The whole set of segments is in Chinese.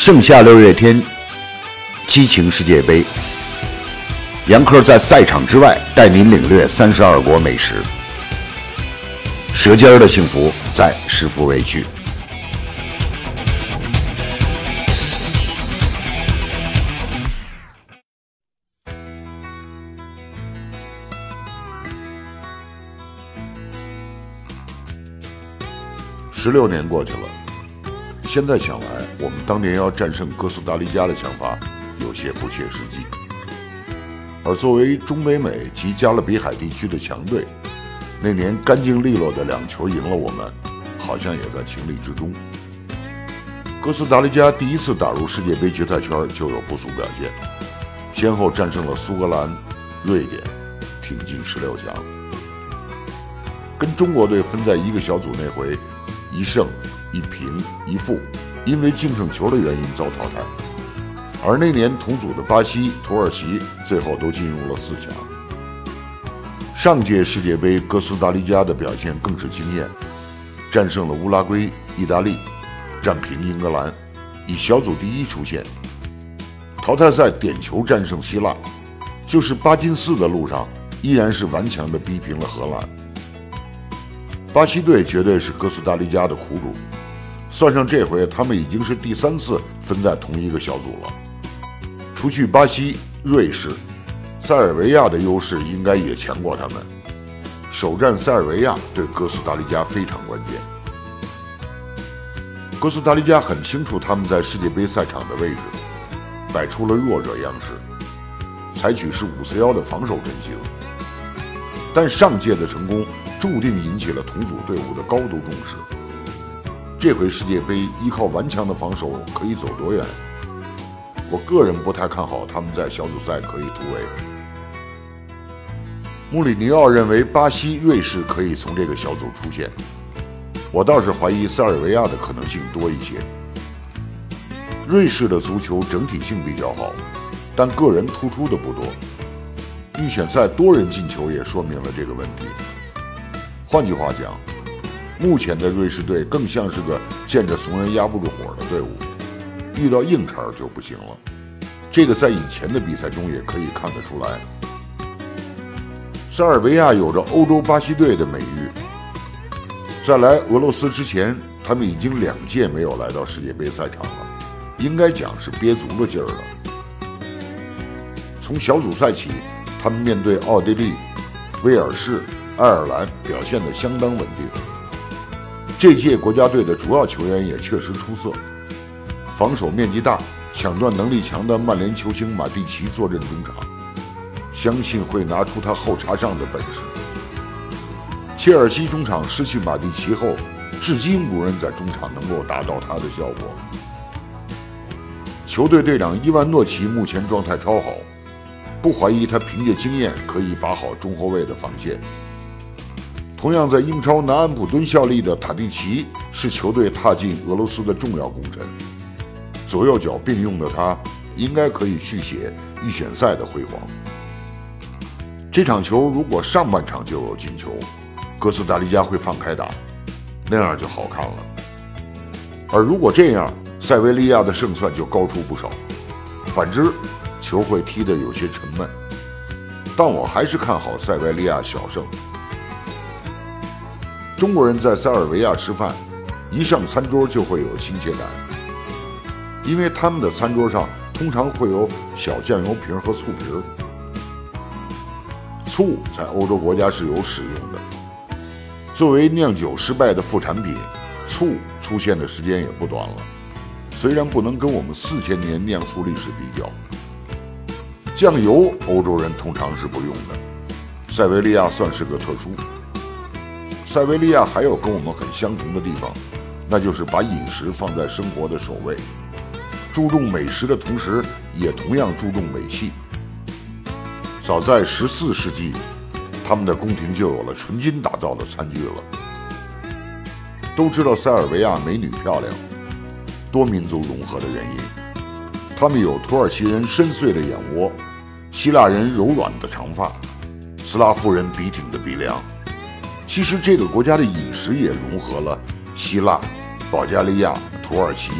盛夏六月天，激情世界杯。杨科在赛场之外带您领略三十二国美食，舌尖儿的幸福在食福味区。十六年过去了，现在想来，我们当年要战胜哥斯达黎加的想法有些不切实际。而作为中北美及加勒比海地区的强队，那年干净利落的两球赢了我们，好像也在情理之中。哥斯达黎加第一次打入世界杯决赛圈就有不俗表现，先后战胜了苏格兰、瑞典，挺进十六强。跟中国队分在一个小组那回。一胜一平一负，因为净胜球的原因遭淘汰。而那年同组的巴西、土耳其最后都进入了四强。上届世界杯，哥斯达黎加的表现更是惊艳，战胜了乌拉圭、意大利，战平英格兰，以小组第一出线。淘汰赛点球战胜希腊，就是八进四的路上，依然是顽强地逼平了荷兰。巴西队绝对是哥斯达黎加的苦主，算上这回，他们已经是第三次分在同一个小组了。除去巴西、瑞士，塞尔维亚的优势应该也强过他们。首战塞尔维亚对哥斯达黎加非常关键。哥斯达黎加很清楚他们在世界杯赛场的位置，摆出了弱者样式，采取是五四幺的防守阵型。但上届的成功。注定引起了同组队伍的高度重视。这回世界杯依靠顽强的防守可以走多远？我个人不太看好他们在小组赛可以突围。穆里尼奥认为巴西、瑞士可以从这个小组出线，我倒是怀疑塞尔维亚的可能性多一些。瑞士的足球整体性比较好，但个人突出的不多。预选赛多人进球也说明了这个问题。换句话讲，目前的瑞士队更像是个见着怂人压不住火的队伍，遇到硬茬就不行了。这个在以前的比赛中也可以看得出来。塞尔维亚有着欧洲巴西队的美誉，在来俄罗斯之前，他们已经两届没有来到世界杯赛场了，应该讲是憋足了劲儿了。从小组赛起，他们面对奥地利、威尔士。爱尔兰表现得相当稳定，这届国家队的主要球员也确实出色，防守面积大、抢断能力强的曼联球星马蒂奇坐镇中场，相信会拿出他后插上的本事。切尔西中场失去马蒂奇后，至今无人在中场能够达到他的效果。球队队长伊万诺奇目前状态超好，不怀疑他凭借经验可以把好中后卫的防线。同样在英超南安普敦效力的塔蒂奇是球队踏进俄罗斯的重要功臣，左右脚并用的他应该可以续写预选赛的辉煌。这场球如果上半场就有进球，哥斯达黎加会放开打，那样就好看了。而如果这样，塞维利亚的胜算就高出不少。反之，球会踢得有些沉闷。但我还是看好塞维利亚小胜。中国人在塞尔维亚吃饭，一上餐桌就会有亲切感，因为他们的餐桌上通常会有小酱油瓶和醋瓶。醋在欧洲国家是有使用的，作为酿酒失败的副产品，醋出现的时间也不短了，虽然不能跟我们四千年酿醋历史比较。酱油欧洲人通常是不用的，塞维利亚算是个特殊。塞维利亚还有跟我们很相同的地方，那就是把饮食放在生活的首位，注重美食的同时，也同样注重美气。早在十四世纪，他们的宫廷就有了纯金打造的餐具了。都知道塞尔维亚美女漂亮，多民族融合的原因，他们有土耳其人深邃的眼窝，希腊人柔软的长发，斯拉夫人笔挺的鼻梁。其实这个国家的饮食也融合了希腊、保加利亚、土耳其、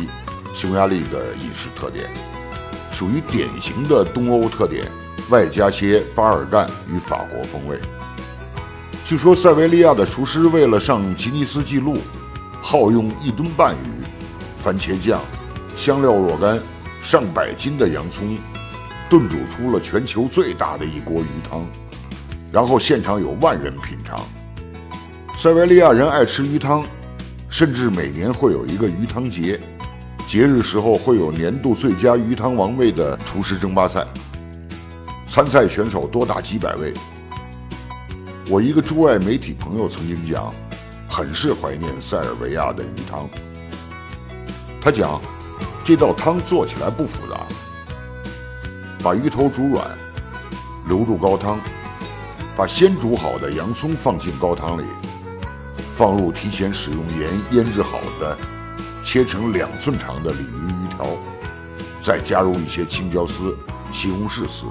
匈牙利的饮食特点，属于典型的东欧特点，外加些巴尔干与法国风味。据说塞维利亚的厨师为了上吉尼斯纪录，耗用一吨半鱼、番茄酱、香料若干、上百斤的洋葱，炖煮出了全球最大的一锅鱼汤，然后现场有万人品尝。塞维利亚人爱吃鱼汤，甚至每年会有一个鱼汤节，节日时候会有年度最佳鱼汤王位的厨师争霸赛，参赛选手多达几百位。我一个驻外媒体朋友曾经讲，很是怀念塞尔维亚的鱼汤。他讲，这道汤做起来不复杂，把鱼头煮软，流入高汤，把先煮好的洋葱放进高汤里，放入提前使用盐腌制好的、切成两寸长的鲤鱼鱼条，再加入一些青椒丝、西红柿丝，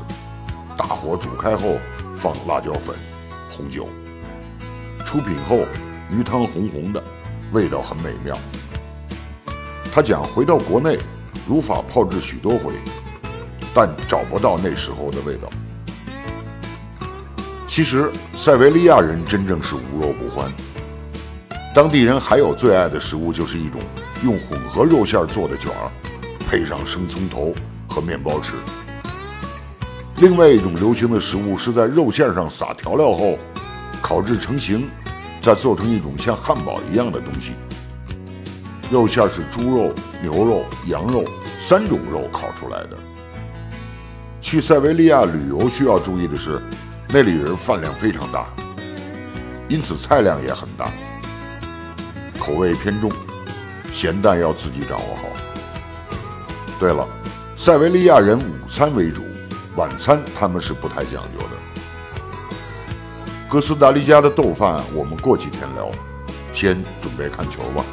大火煮开后放辣椒粉。红酒出品后，鱼汤红红的，味道很美妙。他讲回到国内，如法炮制许多回，但找不到那时候的味道。其实塞维利亚人真正是无肉不欢，当地人还有最爱的食物就是一种用混合肉馅做的卷儿，配上生葱头和面包吃。另外一种流行的食物是在肉馅上撒调料后，烤制成型，再做成一种像汉堡一样的东西。肉馅是猪肉、牛肉、羊肉三种肉烤出来的。去塞维利亚旅游需要注意的是，那里人饭量非常大，因此菜量也很大，口味偏重，咸淡要自己掌握好。对了，塞维利亚人午餐为主。晚餐他们是不太讲究的。哥斯达黎加的豆饭我们过几天聊，先准备看球吧。